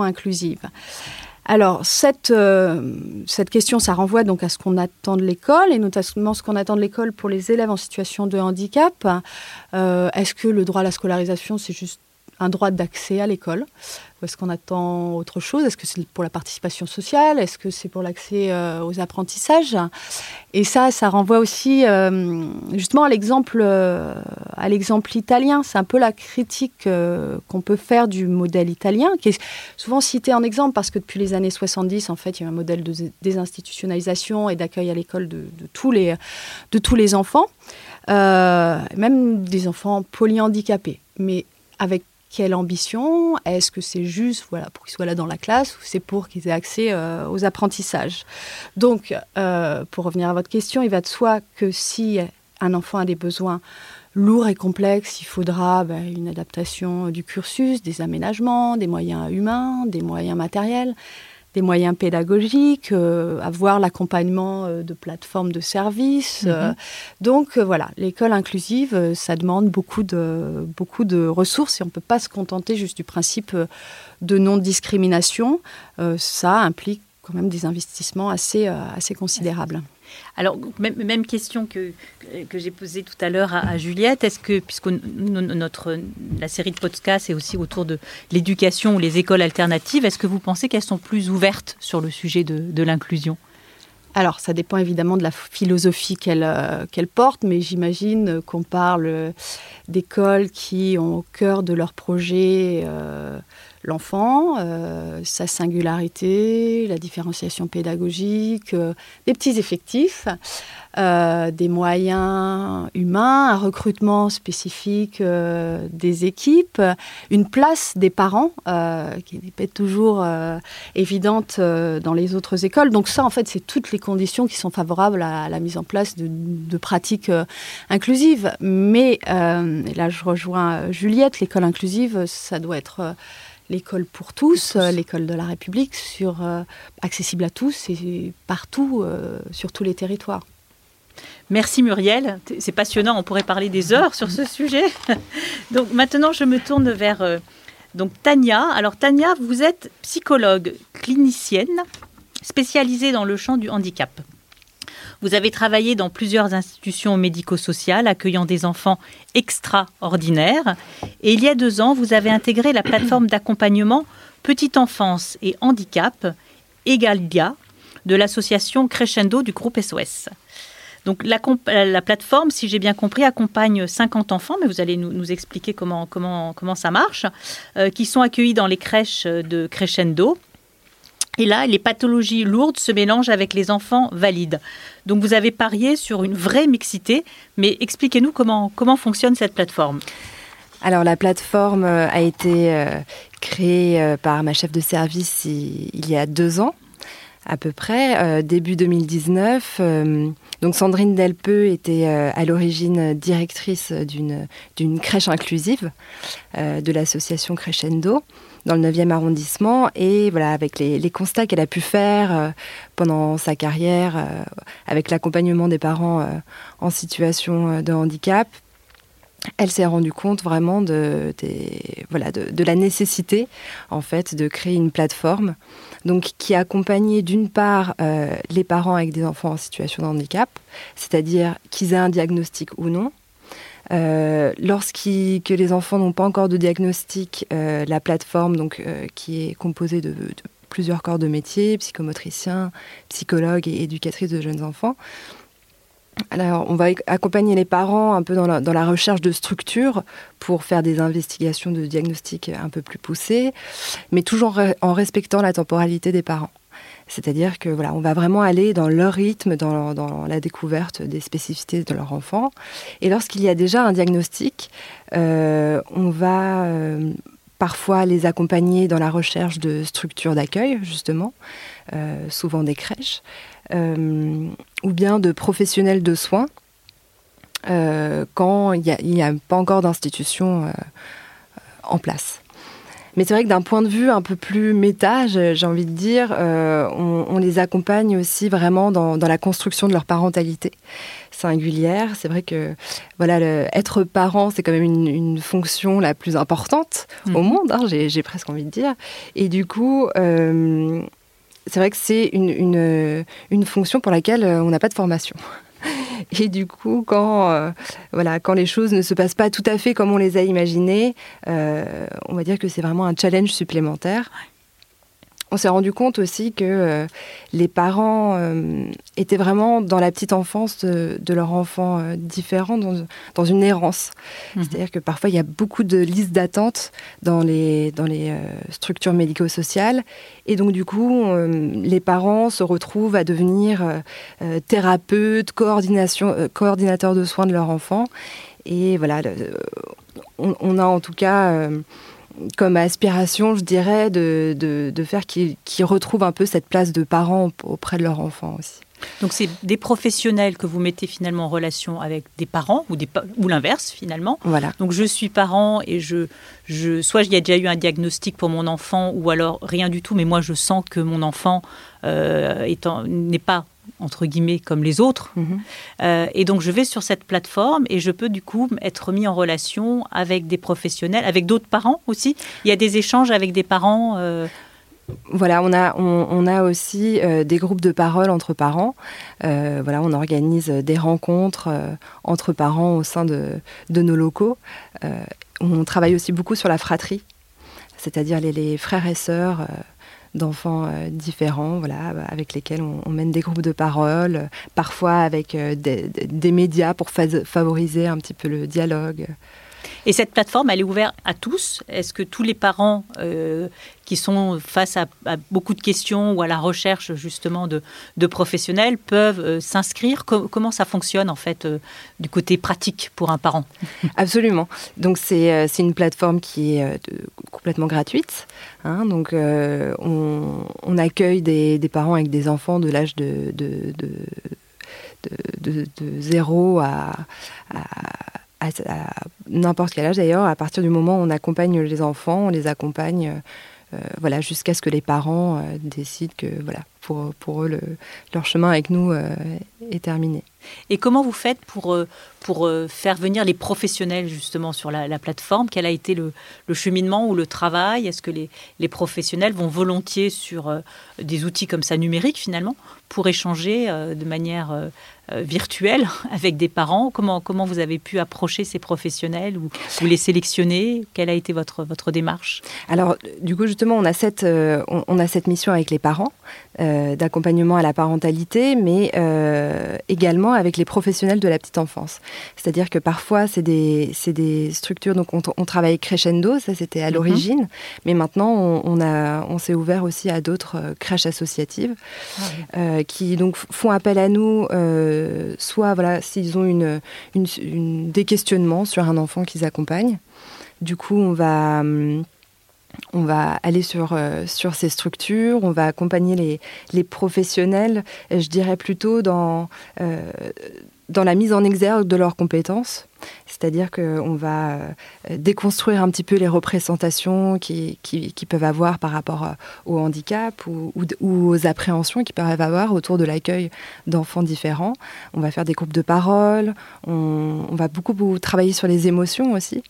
inclusive. Alors, cette, euh, cette question, ça renvoie donc à ce qu'on attend de l'école, et notamment ce qu'on attend de l'école pour les élèves en situation de handicap. Euh, est-ce que le droit à la scolarisation, c'est juste un droit d'accès à l'école? Ou est-ce qu'on attend autre chose? Est-ce que c'est pour la participation sociale? Est-ce que c'est pour l'accès euh, aux apprentissages? Et ça, ça renvoie aussi euh, justement à l'exemple, euh, à l'exemple italien. C'est un peu la critique qu'on peut faire du modèle italien, qui est souvent cité en exemple parce que depuis les années 70, en fait, il y a un modèle de désinstitutionnalisation et d'accueil à l'école de, de tous les, de tous les enfants, même des enfants polyhandicapés, mais avec quelle ambition? Est-ce que c'est juste voilà, pour qu'ils soient là dans la classe ou c'est pour qu'ils aient accès euh, aux apprentissages? Donc, euh, pour revenir à votre question, il va de soi que si un enfant a des besoins lourds et complexes, il faudra ben, une adaptation du cursus, des aménagements, des moyens humains, des moyens matériels des moyens pédagogiques, euh, avoir l'accompagnement euh, de plateformes de services. Euh. Mhm. donc voilà, l'école inclusive, ça demande beaucoup de, beaucoup de ressources et on ne peut pas se contenter juste du principe de non-discrimination. ça implique quand même des investissements assez, assez considérables. Alors, même, question que, que j'ai posée tout à l'heure à, Juliette. Est-ce que, puisque notre, la série de podcasts est aussi autour de l'éducation ou les écoles alternatives, est-ce que vous pensez qu'elles sont plus ouvertes sur le sujet de, l'inclusion? Alors, ça dépend évidemment de la philosophie qu'elle euh, porte, mais j'imagine qu'on parle d'écoles qui ont au cœur de leur projet euh, l'enfant, euh, sa singularité, la différenciation pédagogique, euh, des petits effectifs, euh, des moyens humains, un recrutement spécifique des équipes, une place des parents qui n'est pas toujours évidente dans les autres écoles. Donc ça, en fait, c'est toutes les conditions qui sont favorables à la mise en place de, de pratiques inclusives. Mais là, je rejoins Juliette, l'école inclusive, ça doit être l'école pour tous, euh, l'école de la République, sur, euh, accessible à tous et partout, euh, sur tous les territoires. Merci Muriel, c'est passionnant, on pourrait parler des heures sur ce sujet. donc maintenant, je me tourne vers donc Tania. Alors Tania, vous êtes psychologue clinicienne spécialisée dans le champ du handicap. Vous avez travaillé dans plusieurs institutions médico-sociales accueillant des enfants extraordinaires. Et il y a deux ans, vous avez intégré la plateforme d'accompagnement Petite Enfance et Handicap, Egalia, de l'association Crescendo du groupe SOS. Donc la, la plateforme, si j'ai bien compris, accompagne 50 enfants, mais vous allez nous, expliquer comment ça marche, euh, qui sont accueillis dans les crèches de Crescendo et là, les pathologies lourdes se mélangent avec les enfants valides. Donc vous avez parié sur une vraie mixité, mais expliquez-nous comment, fonctionne cette plateforme. Alors la plateforme euh, a été euh, créée euh, par ma chef de service il y a deux ans à peu près, début 2019. donc Sandrine Delpeux était à l'origine directrice d'une crèche inclusive de l'association Crescendo dans le 9e arrondissement. Et voilà, avec les, constats qu'elle a pu faire euh, pendant sa carrière, euh, avec l'accompagnement des parents euh, en situation de handicap, elle s'est rendue compte vraiment de, voilà, de, la nécessité en fait de créer une plateforme donc qui accompagnait d'une part les parents avec des enfants en situation de handicap, c'est-à-dire qu'ils aient un diagnostic ou non, euh, que les enfants n'ont pas encore de diagnostic, euh, la plateforme euh, qui est composée de, plusieurs corps de métier, psychomotriciens, psychologues et éducatrices de jeunes enfants. On va accompagner les parents un peu dans la, dans la, recherche de structures pour faire des investigations de diagnostic un peu plus poussées, mais toujours en respectant la temporalité des parents. C'est-à-dire que voilà, va vraiment aller dans leur rythme, dans, la découverte des spécificités de leur enfant. Et lorsqu'il y a déjà un diagnostic, euh, on va euh, parfois les accompagner dans la recherche de structures d'accueil, justement, euh, souvent des crèches, ou bien de professionnels de soins, quand il n'y a, pas encore d'institution en place. Mais c'est vrai que d'un point de vue un peu plus méta, j'ai envie de dire, euh, on, les accompagne aussi vraiment dans, la construction de leur parentalité singulière. C'est vrai que voilà, être parent, c'est quand même une, fonction la plus importante au mhm. monde, hein, j'ai presque envie de dire. Et du coup, euh, c'est vrai que c'est une, une, fonction pour laquelle on n'a pas de formation. Et du coup, quand, euh, voilà, quand les choses ne se passent pas tout à fait comme on les a imaginées, euh, on va dire que c'est vraiment un challenge supplémentaire. On s'est rendu compte aussi que euh, les parents euh, étaient vraiment dans la petite enfance de, leur enfant euh, différent, dans, une errance. Mhm. C'est-à-dire que parfois, il y a beaucoup de listes d'attente dans les, dans les structures médico-sociales. Et donc, du coup, les parents se retrouvent à devenir thérapeutes, coordination, coordinateurs de soins de leur enfant. Et voilà, on, on a en tout cas comme aspiration, je dirais, de, de, faire qu'ils retrouvent un peu cette place de parents auprès de leur enfant aussi. Donc c'est des professionnels que vous mettez finalement en relation avec des parents ou, des, ou l'inverse finalement. Voilà. Donc je suis parent et je, je soit il y a déjà eu un diagnostic pour mon enfant ou alors rien du tout, mais moi je sens que mon enfant euh, n'est pas entre guillemets comme les autres. Mhm. Euh, et donc je vais sur cette plateforme et je peux du coup être mis en relation avec des professionnels, avec d'autres parents aussi. Il y a des échanges avec des parents. Euh, voilà, on a, on, a aussi euh, des groupes de parole entre parents. voilà, on organise des rencontres entre parents au sein de, de nos locaux. on travaille aussi beaucoup sur la fratrie, c'est-à-dire les, les, frères et sœurs d'enfants euh, différents, voilà, avec lesquels on, mène des groupes de parole, parfois avec euh, des, médias pour favoriser un petit peu le dialogue. Et cette plateforme, elle est ouverte à tous Est-ce que tous les parents euh, qui sont face à, beaucoup de questions ou à la recherche justement de, professionnels peuvent euh, s'inscrire? Comment ça fonctionne en fait euh, du côté pratique pour un parent? Absolument. Donc c'est une plateforme qui est complètement gratuite. Hein. donc on, accueille des, parents avec des enfants de l'âge de, de, de, 0 à à, n'importe quel âge d'ailleurs, à partir du moment où on accompagne les enfants, on les accompagne euh, voilà, jusqu'à ce que les parents euh, décident que voilà, pour, pour eux, le, leur chemin avec nous euh, est terminé. Et comment vous faites pour, euh, pour euh, faire venir les professionnels justement sur la, plateforme? Quel a été le, cheminement ou le travail? Est-ce que les, les, professionnels vont volontiers sur euh, des outils comme ça numériques finalement pour échanger de manière virtuelle avec des parents comment, comment vous avez pu approcher ces professionnels ou, ou les sélectionner? Quelle a été votre, votre démarche? Alors du coup justement on a cette, on, a cette mission avec les parents d'accompagnement à la parentalité mais également avec les professionnels de la petite enfance. C'est-à-dire que parfois, c'est des, des, structures, donc on, travaille crescendo, ça c'était à mhm. l'origine, mais maintenant on, a, on s'est ouvert aussi à d'autres euh, crèches associatives ah euh, qui donc font appel à nous, euh, soit voilà, s'ils ont une, des questionnements sur un enfant qu'ils accompagnent. Du coup, on va hum, on va aller sur, euh, sur ces structures, on va accompagner les, professionnels, je dirais plutôt euh, dans la mise en exergue de leurs compétences. C'est-à-dire qu'on va euh, déconstruire un petit peu les représentations qui, peuvent avoir par rapport au handicap ou, aux appréhensions qu'ils peuvent avoir autour de l'accueil d'enfants différents. On va faire des groupes de parole, on, va beaucoup travailler sur les émotions aussi.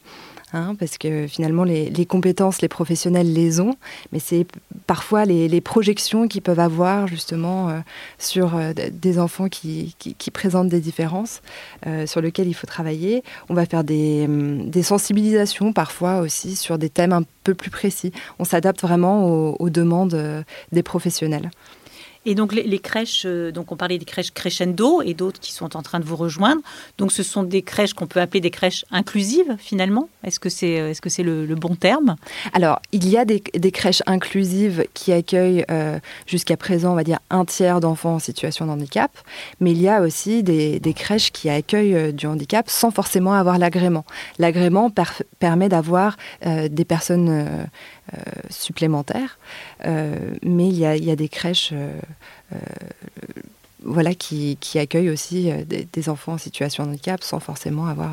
Hein, parce que finalement les, compétences, les professionnels les ont, mais c'est parfois les, projections qu'ils peuvent avoir justement euh, sur euh, des enfants qui, présentent des différences euh, sur lesquelles il faut travailler. On va faire des, hum, sensibilisations parfois aussi sur des thèmes un peu plus précis. On s'adapte vraiment aux demandes des professionnels. Et donc les, crèches, euh, donc on parlait des crèches crescendo et d'autres qui sont en train de vous rejoindre. Donc ce sont des crèches qu'on peut appeler des crèches inclusives finalement. Est-ce que c'est est -ce que le, bon terme? Alors il y a des, crèches inclusives qui accueillent euh, jusqu'à présent, on va dire, un tiers d'enfants en situation de handicap. Mais il y a aussi des, crèches qui accueillent euh, du handicap sans forcément avoir l'agrément. L'agrément permet d'avoir des personnes supplémentaires. mais il y, a, il y, a, des crèches euh, voilà, qui, qui, accueille aussi euh, des, enfants en situation de handicap sans forcément avoir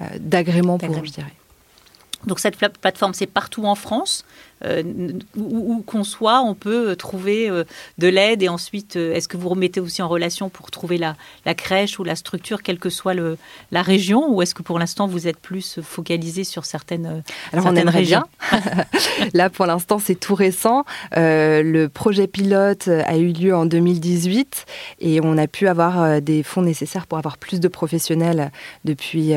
euh, d'agrément pour, je dirais. Donc cette plateforme, c'est partout en France. Euh, où, qu'on soit, on peut euh, trouver euh, de l'aide. Et ensuite, est-ce que vous remettez aussi en relation pour trouver la, crèche ou la structure, quelle que soit le, la région Ou est-ce que pour l'instant, vous êtes plus focalisé sur certaines, Alors on aimerait régions Là, pour l'instant, c'est tout récent. le projet pilote a eu lieu en 2018 et on a pu avoir des fonds nécessaires pour avoir plus de professionnels depuis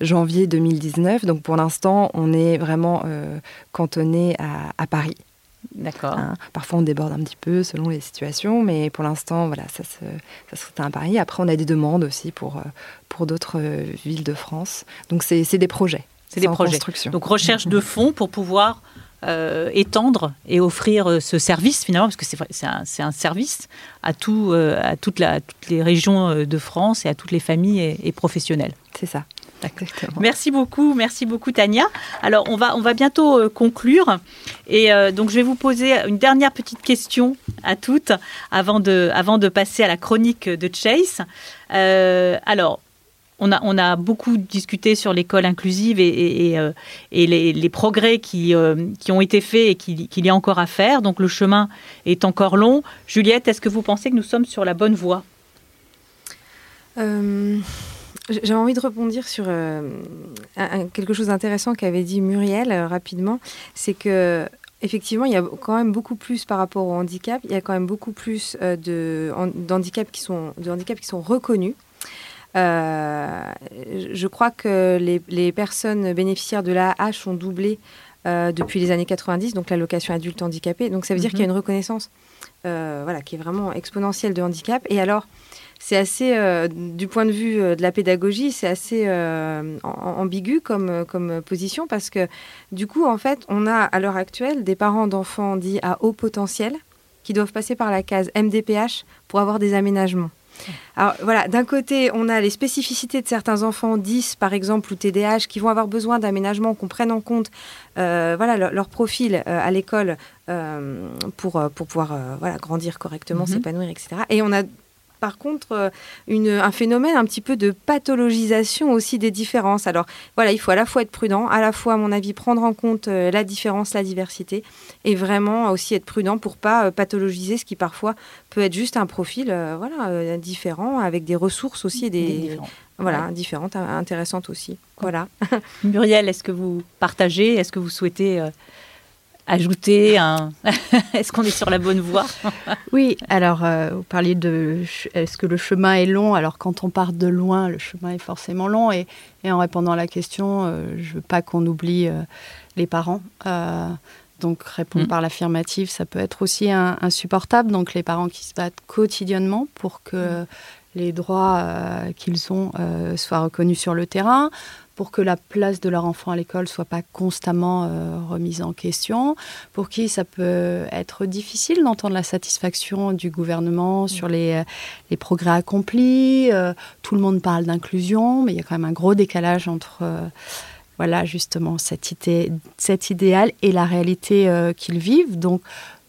janvier 2019. Donc pour l'instant, on est vraiment cantonné à à, Paris. D'accord. Hein, parfois, on déborde un petit peu selon les situations, mais pour l'instant, voilà, ça se, ça se à Paris. Après, on a des demandes aussi pour, euh, pour d'autres euh, villes de France. Donc, c'est des projets. C'est des projets. Donc, recherche de fonds pour pouvoir euh, étendre et offrir ce service finalement, parce que c'est un, un, service à, tout, à toute la, toutes les régions de France et à toutes les familles et, et professionnels. C'est ça. Merci beaucoup, merci beaucoup Tania. Alors on va, on va bientôt euh, conclure et euh, donc je vais vous poser une dernière petite question à toutes avant de, avant de passer à la chronique de Chase. Euh, alors on a, beaucoup discuté sur l'école inclusive et, et les, progrès qui, qui, ont été faits et qu'il y a encore à faire. Donc le chemin est encore long. Juliette, est-ce que vous pensez que nous sommes sur la bonne voie? J'ai envie de rebondir sur euh, quelque chose d'intéressant qu'avait dit Muriel euh, rapidement. C'est que effectivement, il y a quand même beaucoup plus par rapport au handicap. Il y a quand même beaucoup plus euh, de, qui sont, de handicaps qui sont reconnus. Je crois que les, les, personnes bénéficiaires de l'AH ont doublé depuis les années 90, donc l'allocation adulte handicapé. Donc ça veut dire qu'il y a mhm. une reconnaissance voilà, qui est vraiment exponentielle de handicap. Et alors, c'est assez, euh, du point de vue euh, de la pédagogie, c'est assez euh, ambigu comme, comme position parce que du coup, en fait, on a à l'heure actuelle des parents d'enfants dits à haut potentiel qui doivent passer par la case MDPH pour avoir des aménagements. Alors voilà, d'un côté, on a les spécificités de certains enfants 10 par exemple ou TDAH qui vont avoir besoin d'aménagements qu'on prenne en compte voilà, leur, profil à l'école pour, pour pouvoir voilà, grandir correctement, mhm. s'épanouir, etc. Et on a par contre euh, une, un phénomène un petit peu de pathologisation aussi des différences. Alors voilà, il faut à la fois être prudent, à la fois, à mon avis, prendre en compte euh, la différence, la diversité, et vraiment aussi être prudent pour pas euh, pathologiser ce qui parfois peut être juste un profil voilà, différent, avec des ressources aussi, des, voilà, différentes, intéressantes aussi. Voilà. Muriel, est-ce que vous partagez, est-ce que vous souhaitez ajouter un... Est-ce qu'on est sur la bonne voie? Oui, alors euh, vous parliez de est-ce que le chemin est long? Alors quand on part de loin, le chemin est forcément long. Et, en répondant à la question, euh, je veux pas qu'on oublie euh, les parents. donc répondre mm. par l'affirmative, ça peut être aussi insupportable. Donc les parents qui se battent quotidiennement pour que mm. les droits qu'ils ont soient reconnus sur le terrain pour que la place de leur enfant à l'école soit pas constamment euh, remise en question, pour qui ça peut être difficile d'entendre la satisfaction du gouvernement mm. sur les, euh, les progrès accomplis. Euh, tout le monde parle d'inclusion, mais il y a quand même un gros décalage entre voilà justement cette idée, cet idéal et la réalité qu'ils vivent. Donc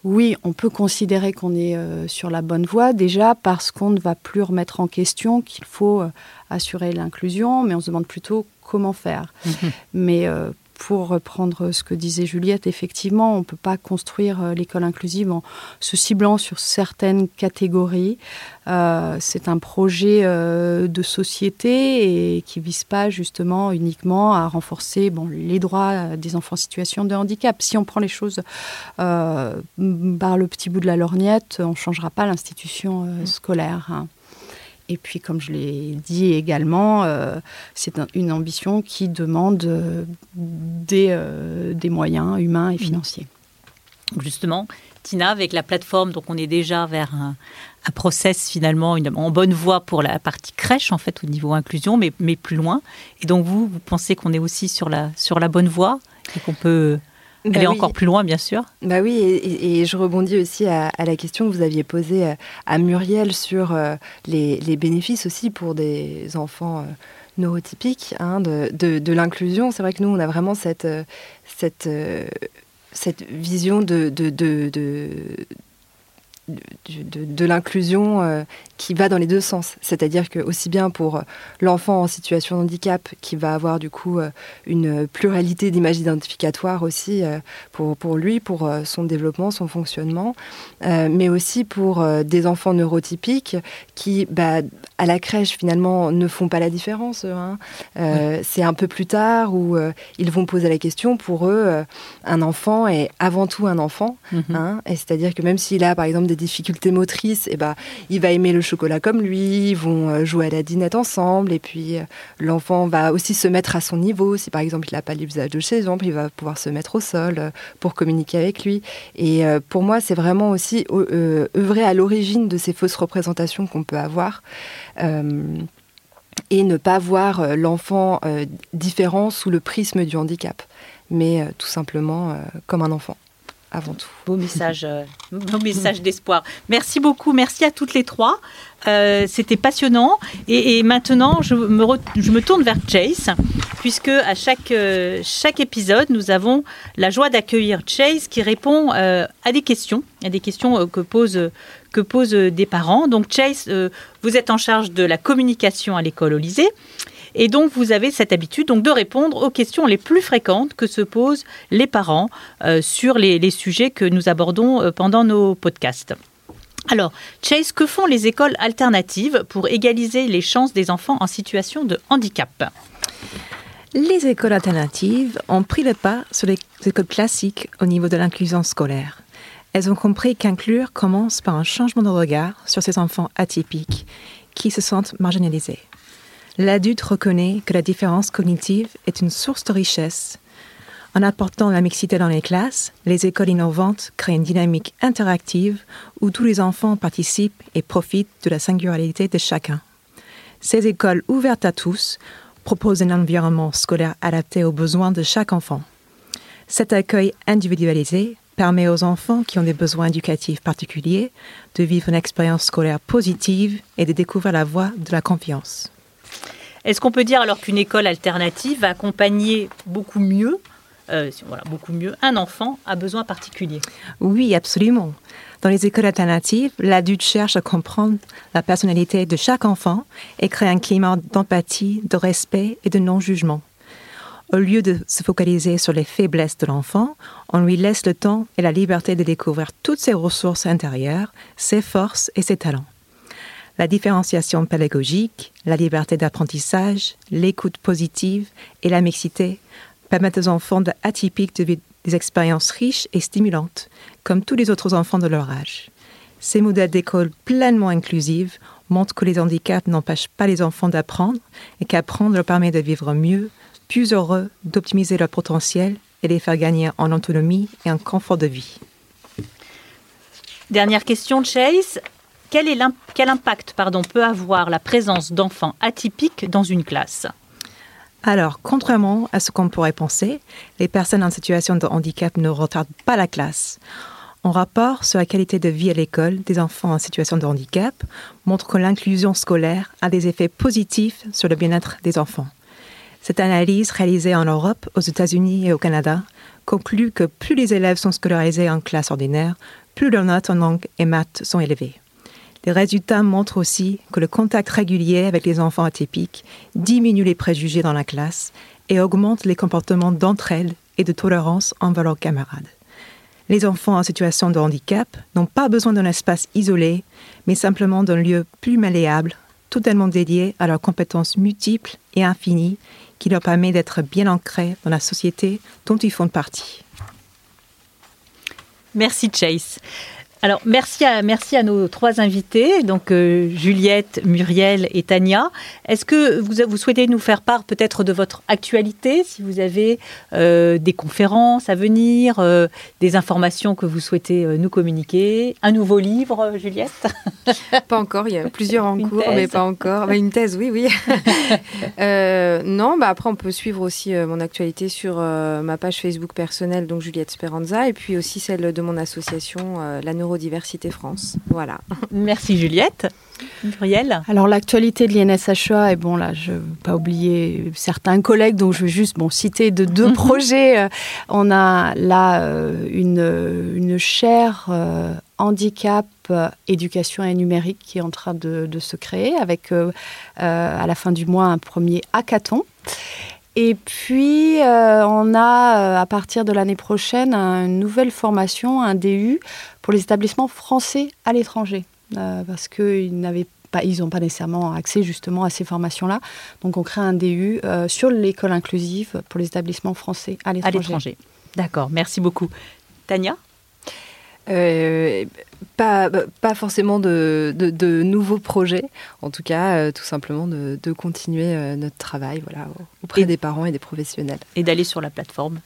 oui, on peut considérer qu'on est sur la bonne voie déjà parce qu'on ne va plus remettre en question qu'il faut assurer l'inclusion, mais on se demande plutôt comment faire. Mhm. Mais euh, pour reprendre ce que disait Juliette, effectivement, on ne peut pas construire euh, l'école inclusive en se ciblant sur certaines catégories. Euh, c'est un projet de société et qui vise pas justement uniquement à renforcer bon, les droits des enfants en situation de handicap. Si on prend les choses par le petit bout de la lorgnette, on ne changera pas l'institution mhm. scolaire. Hein. Et puis, comme je l'ai dit également, euh, c'est une ambition qui demande euh, des, euh, des, moyens humains et mmh. financiers. Justement, Tina, avec la plateforme, donc on est déjà vers un, process finalement en bonne voie pour la partie crèche, en fait, au niveau inclusion, mais, mais plus loin. Et donc, vous, vous pensez qu'on est aussi sur la, sur la bonne voie et qu'on peut bah aller encore plus loin, bien sûr. Bah oui, et, je rebondis aussi à, la question que vous aviez posée euh, à Muriel sur euh, les, bénéfices aussi pour des enfants euh, neurotypiques hein, de, de, l'inclusion. C'est vrai que nous, on a vraiment cette, cette, cette vision de, de, de, l'inclusion euh, qui va dans les deux sens. C'est-à-dire que aussi bien pour l'enfant en situation de handicap, qui va avoir du coup euh, une pluralité d'images identificatoires aussi euh, pour, pour lui, pour son développement, son fonctionnement, mais aussi pour des enfants neurotypiques qui, bah, à la crèche, finalement, ne font pas la différence. Hein. C'est un peu plus tard où ils vont poser la question. Pour eux, un enfant est avant tout un enfant. Mm-hmm. Hein. et c'est-à-dire que même s'il a, par exemple, des difficultés motrices, et eh ben, il va aimer le chocolat comme lui, ils vont euh, jouer à la dinette ensemble, et puis euh, l'enfant va aussi se mettre à son niveau. Si par exemple il n'a pas l'usage de ses jambes, il va pouvoir se mettre au sol euh, pour communiquer avec lui. Et pour moi, c'est vraiment aussi œuvrer à l'origine de ces fausses représentations qu'on peut avoir et ne pas voir l'enfant différent sous le prisme du handicap, mais tout simplement comme un enfant. Avant tout. Beau message, euh, beau message d'espoir. Merci beaucoup, merci à toutes les trois. Euh, C'était passionnant. Et, maintenant, je me, tourne vers Chase, puisque à chaque, euh, chaque épisode, nous avons la joie d'accueillir Chase qui répond à des questions, à des questions que posent, que posent des parents. Donc Chase, vous êtes en charge de la communication à l'école au lycée. Et donc, vous avez cette habitude donc, de répondre aux questions les plus fréquentes que se posent les parents euh, sur les, sujets que nous abordons euh, pendant nos podcasts. Alors, Chase, que font les écoles alternatives pour égaliser les chances des enfants en situation de handicap? Les écoles alternatives ont pris le pas sur les écoles classiques au niveau de l'inclusion scolaire. Elles ont compris qu'inclure commence par un changement de regard sur ces enfants atypiques qui se sentent marginalisés. L'adulte reconnaît que la différence cognitive est une source de richesse. En apportant la mixité dans les classes, les écoles innovantes créent une dynamique interactive où tous les enfants participent et profitent de la singularité de chacun. Ces écoles ouvertes à tous proposent un environnement scolaire adapté aux besoins de chaque enfant. Cet accueil individualisé permet aux enfants qui ont des besoins éducatifs particuliers de vivre une expérience scolaire positive et de découvrir la voie de la confiance. Est-ce qu'on peut dire alors qu'une école alternative va accompagner beaucoup mieux, euh, voilà, beaucoup mieux, un enfant à besoin particulier Oui, absolument. Dans les écoles alternatives, l'adulte cherche à comprendre la personnalité de chaque enfant et crée un climat d'empathie, de respect et de non-jugement. Au lieu de se focaliser sur les faiblesses de l'enfant, on lui laisse le temps et la liberté de découvrir toutes ses ressources intérieures, ses forces et ses talents. La différenciation pédagogique, la liberté d'apprentissage, l'écoute positive et la mixité permettent aux enfants atypiques de vivre des expériences riches et stimulantes, comme tous les autres enfants de leur âge. Ces modèles d'école pleinement inclusives montrent que les handicaps n'empêchent pas les enfants d'apprendre et qu'apprendre leur permet de vivre mieux, plus heureux, d'optimiser leur potentiel et de les faire gagner en autonomie et en confort de vie. Dernière question, Chase. Quel, est quel impact pardon, peut avoir la présence d'enfants atypiques dans une classe? Alors, contrairement à ce qu'on pourrait penser, les personnes en situation de handicap ne retardent pas la classe. Un rapport sur la qualité de vie à l'école des enfants en situation de handicap montre que l'inclusion scolaire a des effets positifs sur le bien-être des enfants. Cette analyse réalisée en Europe, aux États-Unis et au Canada conclut que plus les élèves sont scolarisés en classe ordinaire, plus leurs notes en langue et maths sont élevées. Les résultats montrent aussi que le contact régulier avec les enfants atypiques diminue les préjugés dans la classe et augmente les comportements d'entraide et de tolérance envers leurs camarades. Les enfants en situation de handicap n'ont pas besoin d'un espace isolé, mais simplement d'un lieu plus malléable, totalement dédié à leurs compétences multiples et infinies, qui leur permet d'être bien ancrés dans la société dont ils font partie. Merci Chase. Alors merci à, merci à nos trois invités, donc euh, Juliette, Muriel et Tania. Est-ce que vous, vous souhaitez nous faire part peut-être de votre actualité, si vous avez euh, des conférences à venir, euh, des informations que vous souhaitez nous communiquer, un nouveau livre, Juliette? Pas encore, il y a plusieurs en cours, thèse. mais pas encore. Bah, une thèse, oui, oui. Non, bah après, on peut suivre aussi mon actualité sur ma page Facebook personnelle, donc Juliette Speranza, et puis aussi celle de mon association, la Neurodiversité France. Voilà. Merci Juliette. Muriel Alors l'actualité de l'INSHA, et bon là, je ne veux pas oublier certains collègues, donc je vais juste bon, citer de deux projets. Euh, On a là euh, une, une chaire euh, handicap, euh, éducation et numérique qui est en train de, de se créer avec euh, euh, à la fin du mois un premier hackathon. Et puis, euh, on a, euh, à partir de l'année prochaine, une nouvelle formation, un DU, pour les établissements français à l'étranger. Euh, parce qu'ils pas, n'ont pas nécessairement accès justement à ces formations-là. Donc, on crée un DU sur l'école inclusive pour les établissements français à à l'étranger. l'étranger. D'accord, merci beaucoup. Tania? Euh, pas, pas forcément de, de- de nouveaux projets, en tout cas, euh, tout simplement de, de continuer euh, notre travail voilà, auprès Et- des parents et des professionnels. et d'aller sur la plateforme.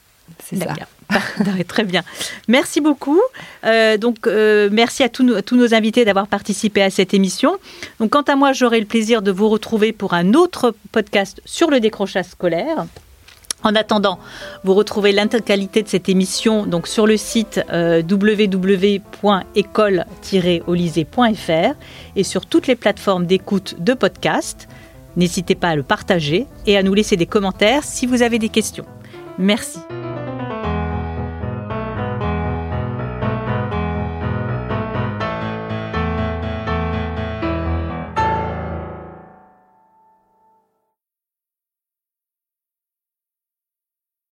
C'est ça. Très bien. Merci beaucoup. Donc, merci à tous, nos, à tous nos invités d'avoir participé à cette émission. Donc, quant à moi, j'aurai le plaisir de vous retrouver pour un autre podcast sur le décrochage scolaire. En attendant, vous retrouvez l'intégralité de cette émission donc sur le site euh, www.école-olysée.fr et sur toutes les plateformes d'écoute de podcast. N'hésitez pas à le partager et à nous laisser des commentaires si vous avez des questions. Merci.